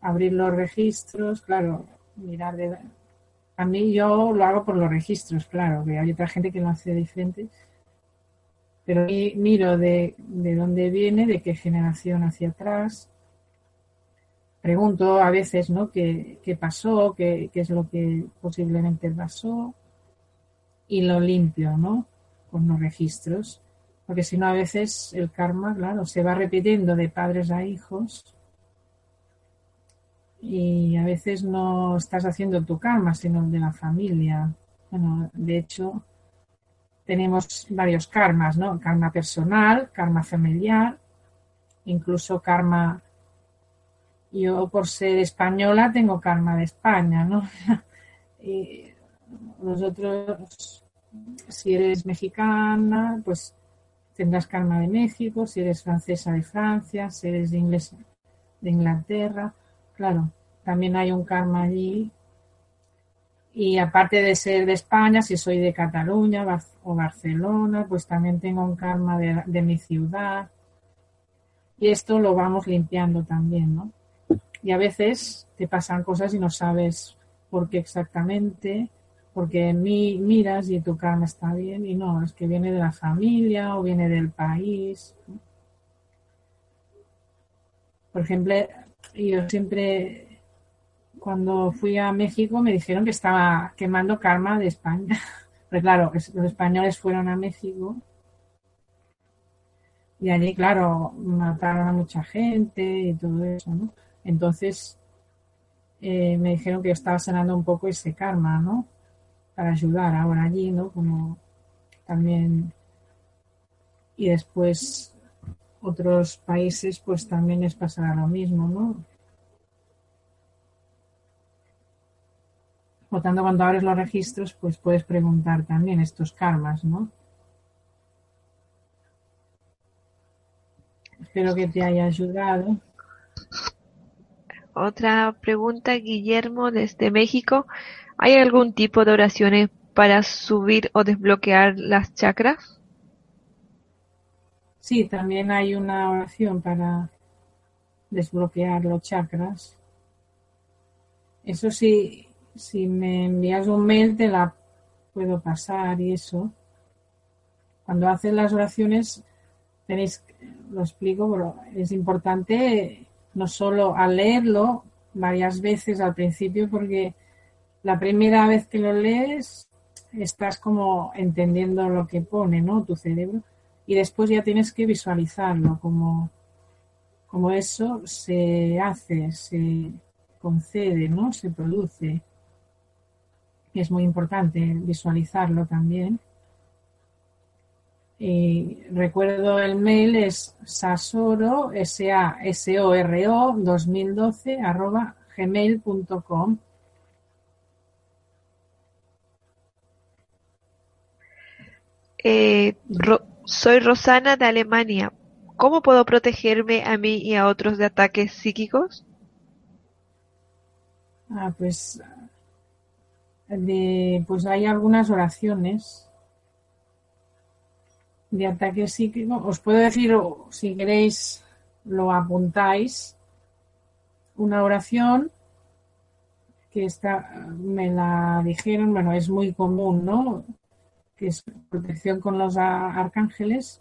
abrir los registros, claro, mirar de... A mí yo lo hago por los registros, claro, que hay otra gente que lo hace diferente, pero miro de, de dónde viene, de qué generación hacia atrás, pregunto a veces, ¿no? ¿Qué, qué pasó? Qué, ¿Qué, es lo que posiblemente pasó? Y lo limpio, ¿no? Los registros, porque si no a veces el karma, claro, se va repitiendo de padres a hijos y a veces no estás haciendo tu karma, sino el de la familia. Bueno, de hecho, tenemos varios karmas, ¿no? Karma personal, karma familiar, incluso karma. Yo, por ser española, tengo karma de España, ¿no? y los otros si eres mexicana, pues tendrás karma de México, si eres francesa de Francia, si eres de, inglés, de Inglaterra, claro, también hay un karma allí. Y aparte de ser de España, si soy de Cataluña o Barcelona, pues también tengo un karma de, de mi ciudad. Y esto lo vamos limpiando también, ¿no? Y a veces te pasan cosas y no sabes por qué exactamente, porque mi, miras y tu karma está bien y no, es que viene de la familia o viene del país. Por ejemplo, yo siempre, cuando fui a México, me dijeron que estaba quemando karma de España. Pero claro, los españoles fueron a México y allí, claro, mataron a mucha gente y todo eso, ¿no? Entonces, eh, me dijeron que estaba sanando un poco ese karma, ¿no? Para ayudar ahora allí, ¿no? Como también y después otros países pues también les pasará lo mismo, ¿no? Por tanto, cuando abres los registros, pues puedes preguntar también estos karmas, ¿no? Espero que te haya ayudado. Otra pregunta, Guillermo, desde México. ¿Hay algún tipo de oraciones para subir o desbloquear las chakras? Sí, también hay una oración para desbloquear los chakras. Eso sí, si me envías un mail te la puedo pasar y eso. Cuando haces las oraciones tenéis, lo explico, pero es importante no solo al leerlo varias veces al principio porque la primera vez que lo lees estás como entendiendo lo que pone, ¿no? Tu cerebro. Y después ya tienes que visualizarlo, como, eso se hace, se concede, ¿no? Se produce. Es muy importante visualizarlo también. Y recuerdo el mail es sasoro, s a s o r o 2012 arroba gmail.com Eh, soy Rosana de Alemania. ¿Cómo puedo protegerme a mí y a otros de ataques psíquicos? Ah, pues, de, pues hay algunas oraciones de ataque psíquico. Os puedo decir, si queréis, lo apuntáis, una oración que está, me la dijeron, bueno, es muy común, ¿no? Es protección con los arcángeles,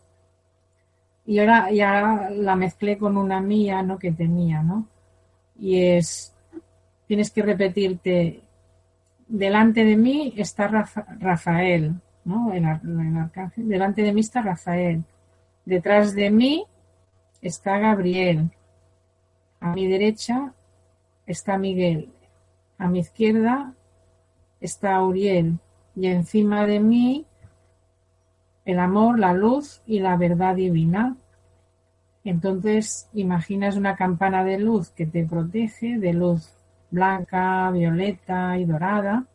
y ahora ya la mezclé con una mía, ¿no? Que tenía, ¿no? Y es, tienes que repetirte, delante de mí está Rafael, ¿no? El, el arcángel, delante de mí está Rafael, detrás de mí está Gabriel, a mi derecha está Miguel, a mi izquierda está Uriel, y encima de mí el amor, la luz y la verdad divina. Entonces imaginas una campana de luz que te protege, de luz blanca, violeta y dorada.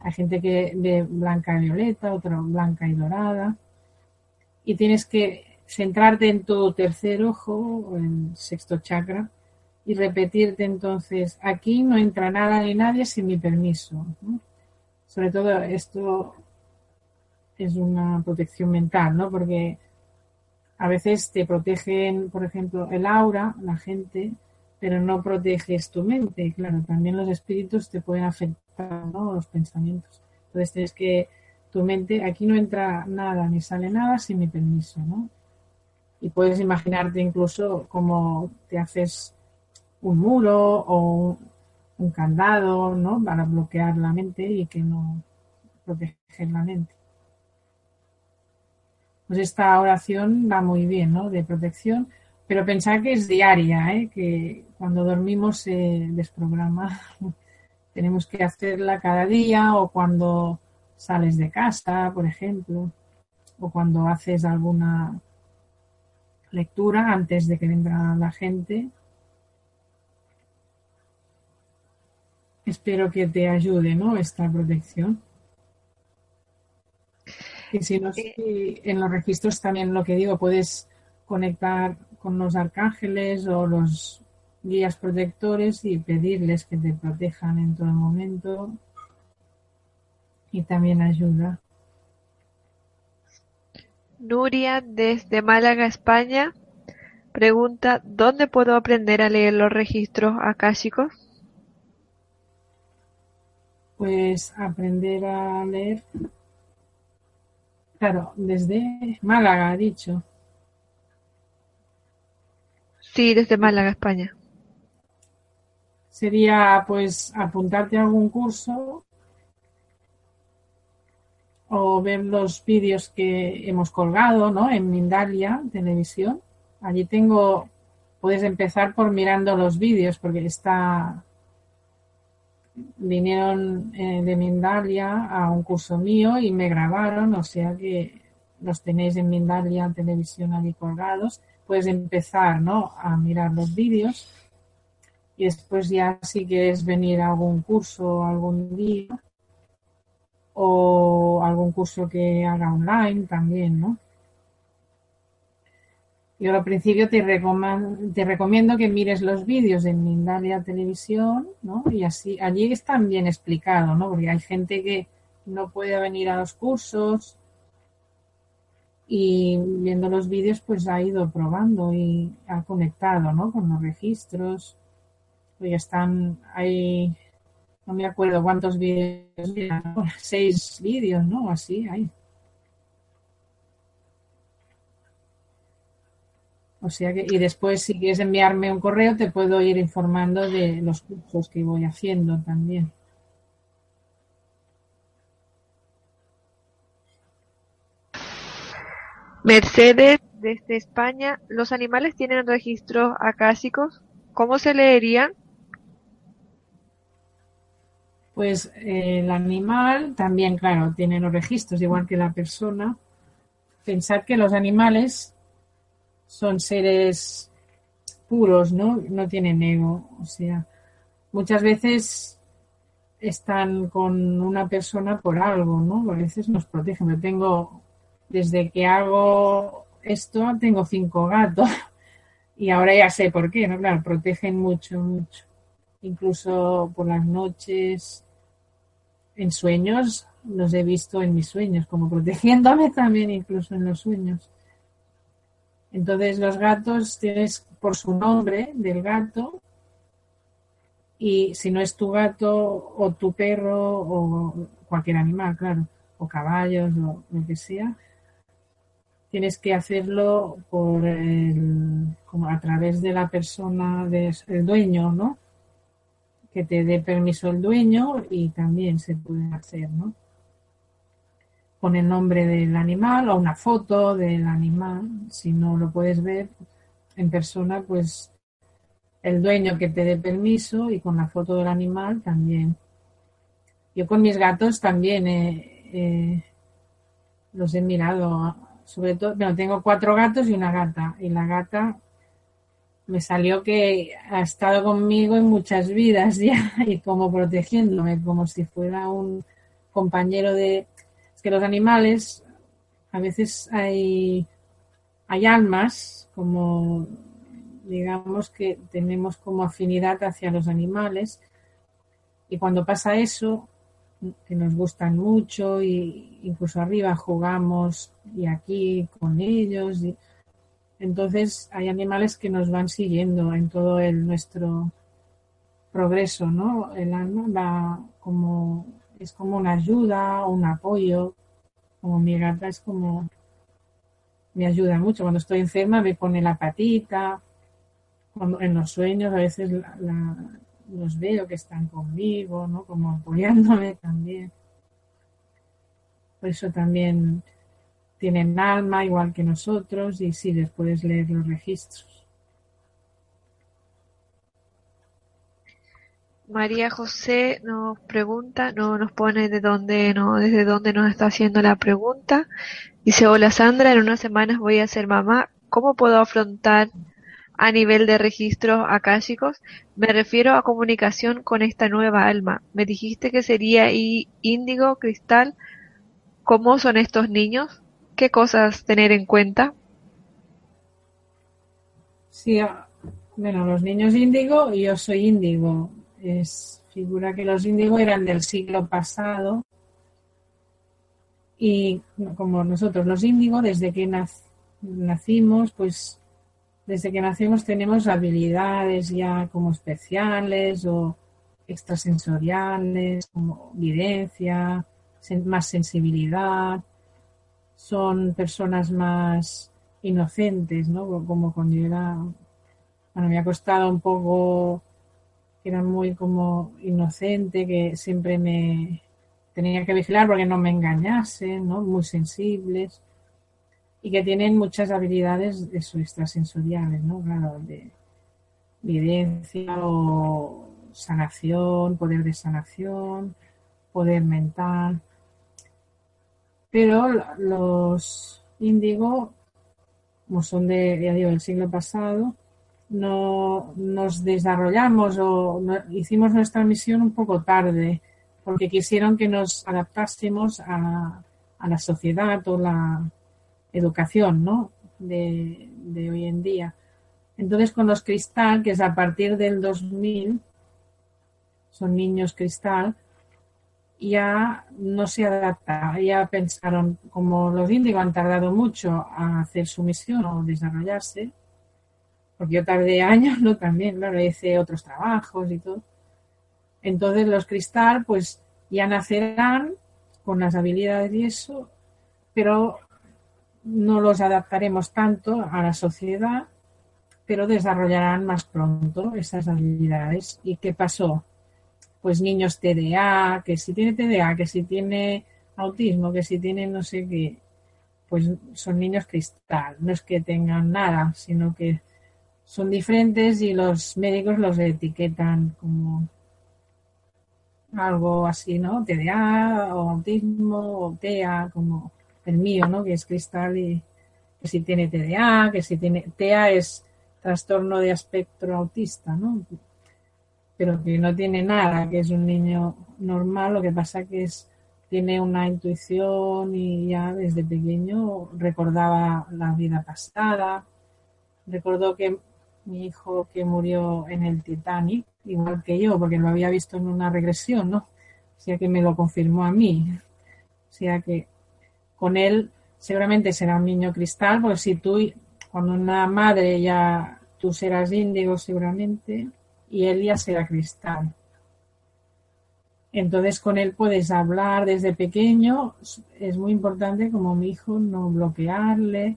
Hay gente que ve blanca y violeta, otra blanca y dorada. Y tienes que centrarte en tu tercer ojo, o en sexto chakra, y repetirte entonces, aquí no entra nada ni nadie sin mi permiso. Sobre todo esto es una protección mental, ¿no? Porque a veces te protegen, por ejemplo, el aura, la gente, pero no proteges tu mente. Claro, también los espíritus te pueden afectar, ¿no? Los pensamientos. Entonces tienes que tu mente, aquí no entra nada ni sale nada sin mi permiso, ¿no? Y puedes imaginarte incluso como te haces un muro o un, candado, ¿no? Para bloquear la mente y que no proteger la mente pues esta oración va muy bien, ¿no? De protección, pero pensar que es diaria, ¿eh? que cuando dormimos se desprograma. Tenemos que hacerla cada día o cuando sales de casa, por ejemplo, o cuando haces alguna lectura antes de que venga la gente. Espero que te ayude, ¿no? Esta protección. Y si no, eh, en los registros también lo que digo, puedes conectar con los arcángeles o los guías protectores y pedirles que te protejan en todo momento. Y también ayuda. Nuria, desde Málaga, España, pregunta, ¿dónde puedo aprender a leer los registros akáshicos? Pues aprender a leer Claro, desde Málaga, ha dicho. Sí, desde Málaga, España. Sería pues apuntarte a algún curso o ver los vídeos que hemos colgado, ¿no? En Mindalia Televisión. Allí tengo, puedes empezar por mirando los vídeos porque está vinieron eh, de Mindalia a un curso mío y me grabaron, o sea que los tenéis en Mindalia Televisión ahí colgados. Puedes empezar ¿no? a mirar los vídeos y después ya si quieres venir a algún curso algún día o algún curso que haga online también, ¿no? Yo al principio te, te recomiendo que mires los vídeos en Mindalia Televisión, ¿no? Y así, allí están bien explicados, ¿no? Porque hay gente que no puede venir a los cursos y viendo los vídeos pues ha ido probando y ha conectado, ¿no? Con los registros. Y están, hay, no me acuerdo cuántos vídeos, seis vídeos, ¿no? Así, hay. O sea que, y después, si quieres enviarme un correo, te puedo ir informando de los cursos que voy haciendo también. Mercedes, desde España, ¿los animales tienen registros acásicos? ¿Cómo se leerían? Pues eh, el animal también, claro, tiene los registros, igual que la persona. Pensad que los animales son seres puros, ¿no? No tienen ego. O sea, muchas veces están con una persona por algo, ¿no? A veces nos protegen. Yo tengo, desde que hago esto, tengo cinco gatos y ahora ya sé por qué, ¿no? Claro, protegen mucho, mucho. Incluso por las noches, en sueños, los he visto en mis sueños, como protegiéndome también incluso en los sueños. Entonces los gatos tienes por su nombre del gato y si no es tu gato o tu perro o cualquier animal, claro, o caballos o lo que sea, tienes que hacerlo por el, como a través de la persona, del dueño, ¿no? Que te dé permiso el dueño y también se puede hacer, ¿no? Con el nombre del animal o una foto del animal. Si no lo puedes ver en persona, pues el dueño que te dé permiso y con la foto del animal también. Yo con mis gatos también los he mirado, sobre todo, bueno, tengo cuatro gatos y una gata, y la gata me salió que ha estado conmigo en muchas vidas ya y como protegiéndome, como si fuera un compañero de, que los animales, a veces hay, hay almas, como digamos que tenemos como afinidad hacia los animales, y cuando pasa eso, que nos gustan mucho, y incluso arriba jugamos y aquí con ellos, y, entonces hay animales que nos van siguiendo en todo el nuestro progreso, ¿no? El alma va como es como una ayuda, un apoyo. Como mi gata es como me ayuda mucho. Cuando estoy enferma me pone la patita. Cuando, en los sueños a veces los veo que están conmigo, ¿no? Como apoyándome también. Por eso también tienen alma igual que nosotros y sí les puedes leer los registros. María José nos pregunta, no nos pone de dónde, no, desde dónde nos está haciendo la pregunta. Dice, hola Sandra, en unas semanas voy a ser mamá. ¿Cómo puedo afrontar a nivel de registros akáshicos? Me refiero a comunicación con esta nueva alma. Me dijiste que sería índigo, cristal. ¿Cómo son estos niños? ¿Qué cosas tener en cuenta? Sí, ah, bueno, los niños índigo y yo soy índigo es figura que los índigos eran del siglo pasado. Y como nosotros los índigos desde que nacimos pues desde que nacimos tenemos habilidades ya como especiales o extrasensoriales como evidencia más sensibilidad. Son personas más inocentes no como cuando yo era bueno me ha costado un poco que era muy como inocente, que siempre me tenía que vigilar porque no me engañasen, ¿no? Muy sensibles y que tienen muchas habilidades extrasensoriales, ¿no? Claro, de evidencia o sanación, poder de sanación, poder mental. Pero los índigo, como son de, ya del siglo pasado, no nos desarrollamos o hicimos nuestra misión un poco tarde, porque quisieron que nos adaptásemos a, a la sociedad o la educación ¿no? de, de hoy en día. Entonces, con los cristal, que es a partir del 2000, son niños cristal, ya no se adapta, ya pensaron, como los índigos han tardado mucho a hacer su misión o desarrollarse, porque yo tardé años, ¿no? También, claro, hice otros trabajos y todo. Entonces los cristal, pues ya nacerán con las habilidades y eso, pero no los adaptaremos tanto a la sociedad, pero desarrollarán más pronto esas habilidades. ¿Y qué pasó? Pues niños TDA, que si tiene TDA, que si tiene autismo, que si tiene no sé qué, pues son niños cristal. No es que tengan nada, sino que son diferentes y los médicos los etiquetan como algo así, ¿no? TDA o autismo o TEA, como el mío, ¿no? Que es cristal y que si tiene TDA, que si tiene TEA es trastorno de espectro autista, ¿no? Pero que no tiene nada, que es un niño normal, lo que pasa que es tiene una intuición y ya desde pequeño recordaba la vida pasada, recordó que mi hijo que murió en el Titanic, igual que yo, porque lo había visto en una regresión, ¿no? O sea que me lo confirmó a mí. O sea que con él seguramente será un niño cristal, porque si tú, cuando una madre ya tú serás índigo seguramente, y él ya será cristal. Entonces con él puedes hablar desde pequeño, es muy importante como mi hijo no bloquearle,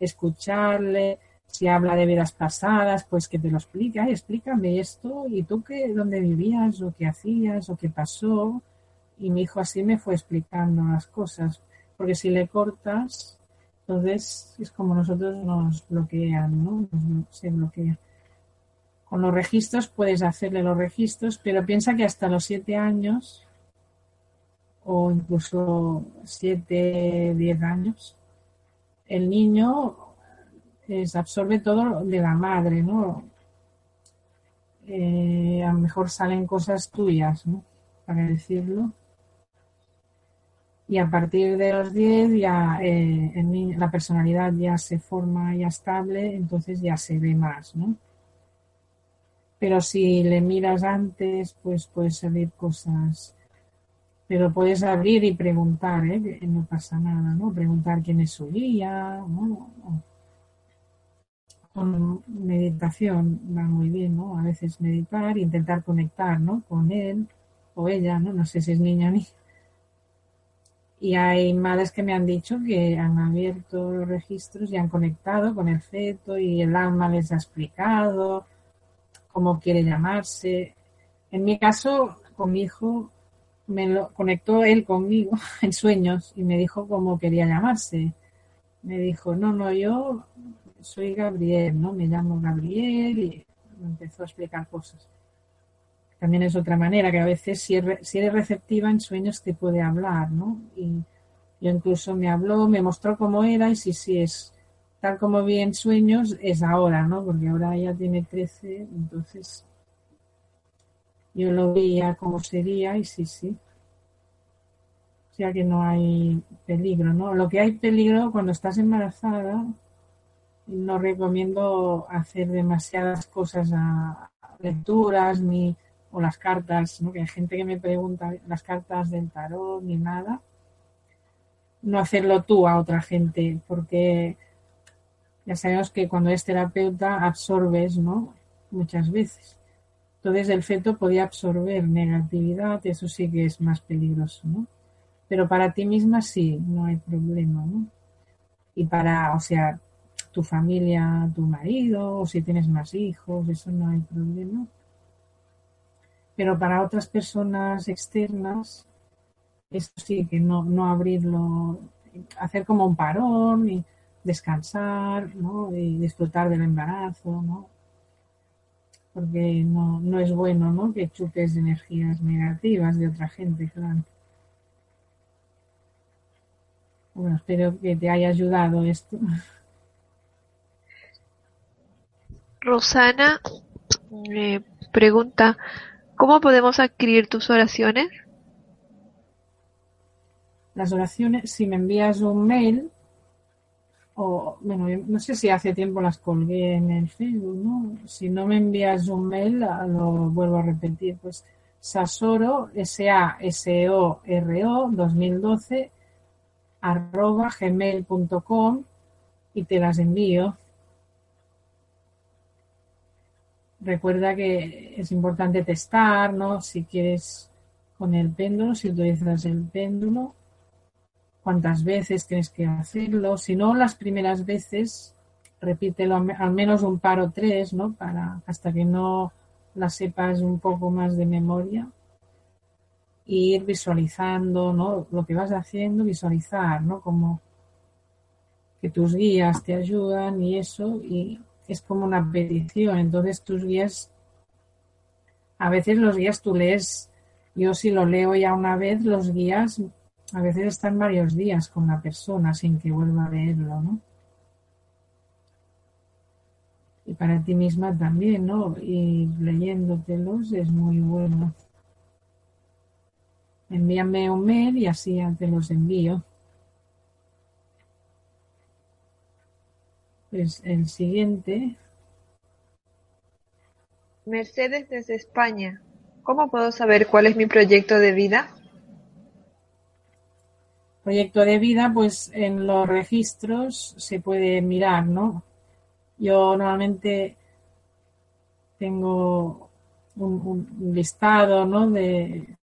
escucharle, si habla de vidas pasadas, pues que te lo explica, explícame esto, y tú qué, dónde vivías, o qué hacías, o qué pasó. Y mi hijo así me fue explicando las cosas, porque si le cortas, entonces es como nosotros nos bloquean, ¿no? se bloquea. Con los registros puedes hacerle los registros, pero piensa que hasta los siete años, o incluso siete, diez años, el niño absorbe todo de la madre, ¿no? Eh, a lo mejor salen cosas tuyas, ¿no? Para decirlo. Y a partir de los 10 ya eh, la personalidad ya se forma ya estable, entonces ya se ve más, ¿no? Pero si le miras antes, pues puede salir cosas. Pero puedes abrir y preguntar, ¿eh? No pasa nada, ¿no? Preguntar quién es su guía, ¿no? Con meditación va muy bien, ¿no? A veces meditar, intentar conectar, ¿no? Con él o ella, ¿no? No sé si es niña o niña. Y hay madres que me han dicho que han abierto los registros y han conectado con el feto y el alma les ha explicado cómo quiere llamarse. En mi caso, con mi hijo, me lo conectó él conmigo en sueños y me dijo cómo quería llamarse. Me dijo, no, no, yo soy Gabriel, ¿no? Me llamo Gabriel y me empezó a explicar cosas. También es otra manera, que a veces si eres, receptiva en sueños te puede hablar, ¿no? Y yo incluso me habló, me mostró cómo era y si sí es tal como vi en sueños, es ahora, ¿no? Porque ahora ya tiene 13, entonces yo lo veía como sería y sí, sí. O sea que no hay peligro, ¿no? Lo que hay peligro cuando estás embarazada no recomiendo hacer demasiadas cosas a lecturas ni o las cartas, ¿no? que hay gente que me pregunta las cartas del tarot ni nada. No hacerlo tú a otra gente, porque ya sabemos que cuando es terapeuta absorbes, ¿no? Muchas veces. Entonces el feto podía absorber negatividad, eso sí que es más peligroso, ¿no? Pero para ti misma sí, no hay problema. Y para, o sea, tu familia, tu marido, o si tienes más hijos, eso no hay problema. Pero para otras personas externas, esto sí que no, no abrirlo, hacer como un parón y descansar, ¿no? Y disfrutar del embarazo, ¿no? porque no, no es bueno, ¿no? Que chupes energías negativas de otra gente, claro. Bueno, espero que te haya ayudado esto. Rosana me pregunta, ¿cómo podemos adquirir tus oraciones? Las oraciones, si me envías un mail, o bueno, no sé si hace tiempo las colgué en el Facebook, ¿no? Si no me envías un mail, lo vuelvo a repetir, pues Sasoro, S-A-S-O-R-O, 2012, arroba gmail.com y te las envío. Recuerda que es importante testar, ¿no? Si quieres con el péndulo, si utilizas el péndulo, cuántas veces tienes que hacerlo. Si no, las primeras veces, repítelo al menos un par o tres, ¿no? Para hasta que no las sepas un poco más de memoria. Y ir visualizando, ¿no? Lo que vas haciendo, visualizar, ¿no? Como que tus guías te ayudan y eso, y es como una petición. Entonces tus guías, a veces los guías tú lees, yo si lo leo ya una vez, los guías a veces están varios días con la persona sin que vuelva a leerlo, ¿no? Y para ti misma también, ¿no? Y leyéndotelos es muy bueno. Envíame un mail y así ya te los envío. Pues el siguiente. Mercedes desde España. ¿Cómo puedo saber cuál es mi proyecto de vida? proyecto de vida, pues en los registros se puede mirar, ¿no? Yo normalmente tengo un, listado, ¿no? De,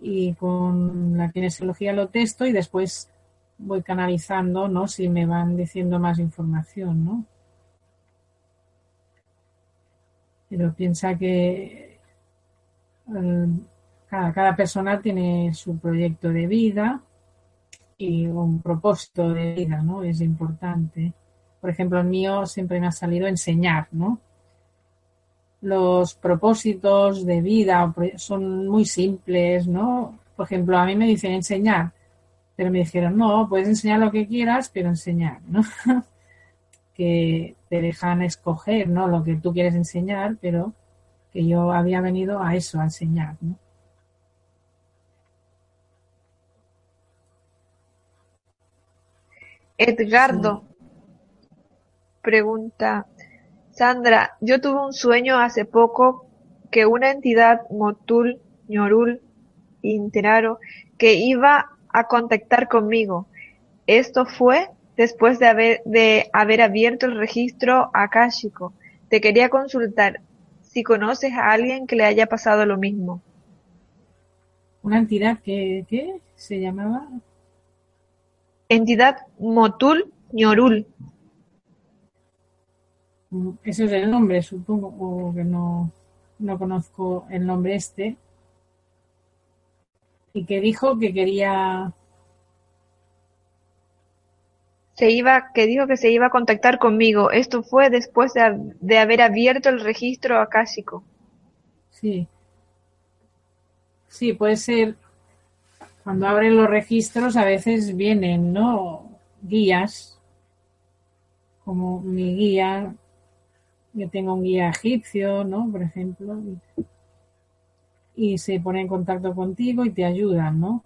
y con la kinesiología lo testo y después voy canalizando, ¿no? Si me van diciendo más información, ¿no? Pero piensa que cada, cada persona tiene su proyecto de vida y un propósito de vida, ¿no? Es importante. Por ejemplo, el mío siempre me ha salido enseñar, ¿no? Los propósitos de vida son muy simples, ¿no? Por ejemplo, a mí me dicen enseñar, pero me dijeron, no, puedes enseñar lo que quieras, pero enseñar, ¿no? que te dejan escoger, ¿no? Lo que tú quieres enseñar, pero que yo había venido a eso, a enseñar, ¿no? Edgardo pregunta, Sandra, yo tuve un sueño hace poco que una entidad Motul, Ñorul, Interaro, que iba a contactar conmigo. Esto fue después de haber, de haber abierto el registro akáshico. Te quería consultar si conoces a alguien que le haya pasado lo mismo. ¿Una entidad que, que se llamaba? Entidad Motul Ñorul. Ese es el nombre, supongo, o que no, no conozco el nombre este. Y que dijo que quería. Se iba, que dijo que se iba a contactar conmigo. Esto fue después de, de haber abierto el registro acásico. Sí. Sí, puede ser cuando abren los registros a veces vienen, ¿no? Guías, como mi guía, yo tengo un guía egipcio, ¿no? Por ejemplo, y, se pone en contacto contigo y te ayudan, ¿no?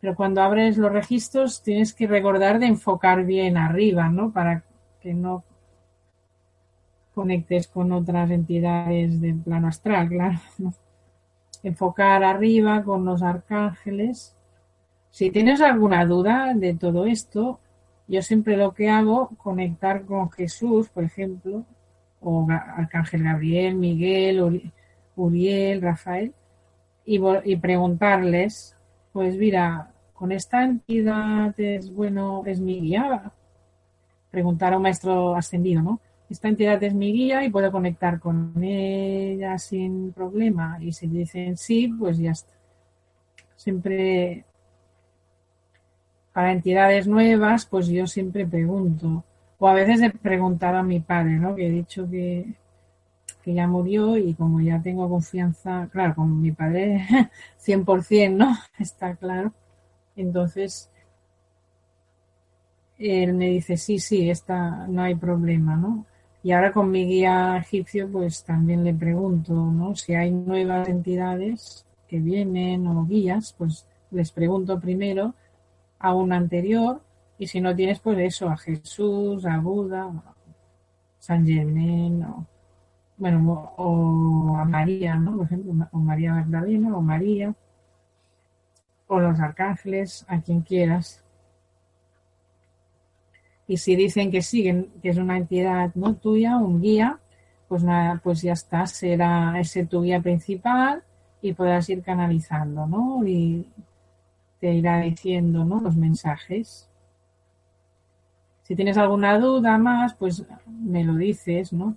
Pero cuando abres los registros tienes que recordar de enfocar bien arriba, ¿no? Para que no conectes con otras entidades del plano astral, claro. enfocar arriba con los arcángeles. Si tienes alguna duda de todo esto, yo siempre lo que hago, conectar con Jesús, por ejemplo, o Arcángel Gabriel, Miguel, Uriel, Rafael, y, preguntarles, pues mira, con esta entidad es bueno, es mi guía. Preguntar a un maestro ascendido, ¿no? esta entidad es mi guía y puedo conectar con ella sin problema. Y si dicen sí, pues ya está. Siempre para entidades nuevas, pues yo siempre pregunto. O a veces he preguntado a mi padre, ¿no? Que he dicho que ya murió y como ya tengo confianza, claro, con mi padre 100%, ¿no? Está claro. Entonces, él me dice, sí, sí, está, no hay problema, ¿no? Y ahora con mi guía egipcio, pues también le pregunto, ¿no? Si hay nuevas entidades que vienen o guías, pues les pregunto primero a una anterior y si no tienes, pues eso, a Jesús, a Buda, San Germán, o, bueno, o a María, ¿no? Por ejemplo, o María Magdalena, o María, o los arcángeles, a quien quieras. Y si dicen que siguen, que es una entidad no tuya, un guía, pues nada, pues ya está, será ese tu guía principal y podrás ir canalizando, ¿no? Y te irá diciendo, ¿no? Los mensajes. Si tienes alguna duda más, pues me lo dices, ¿no?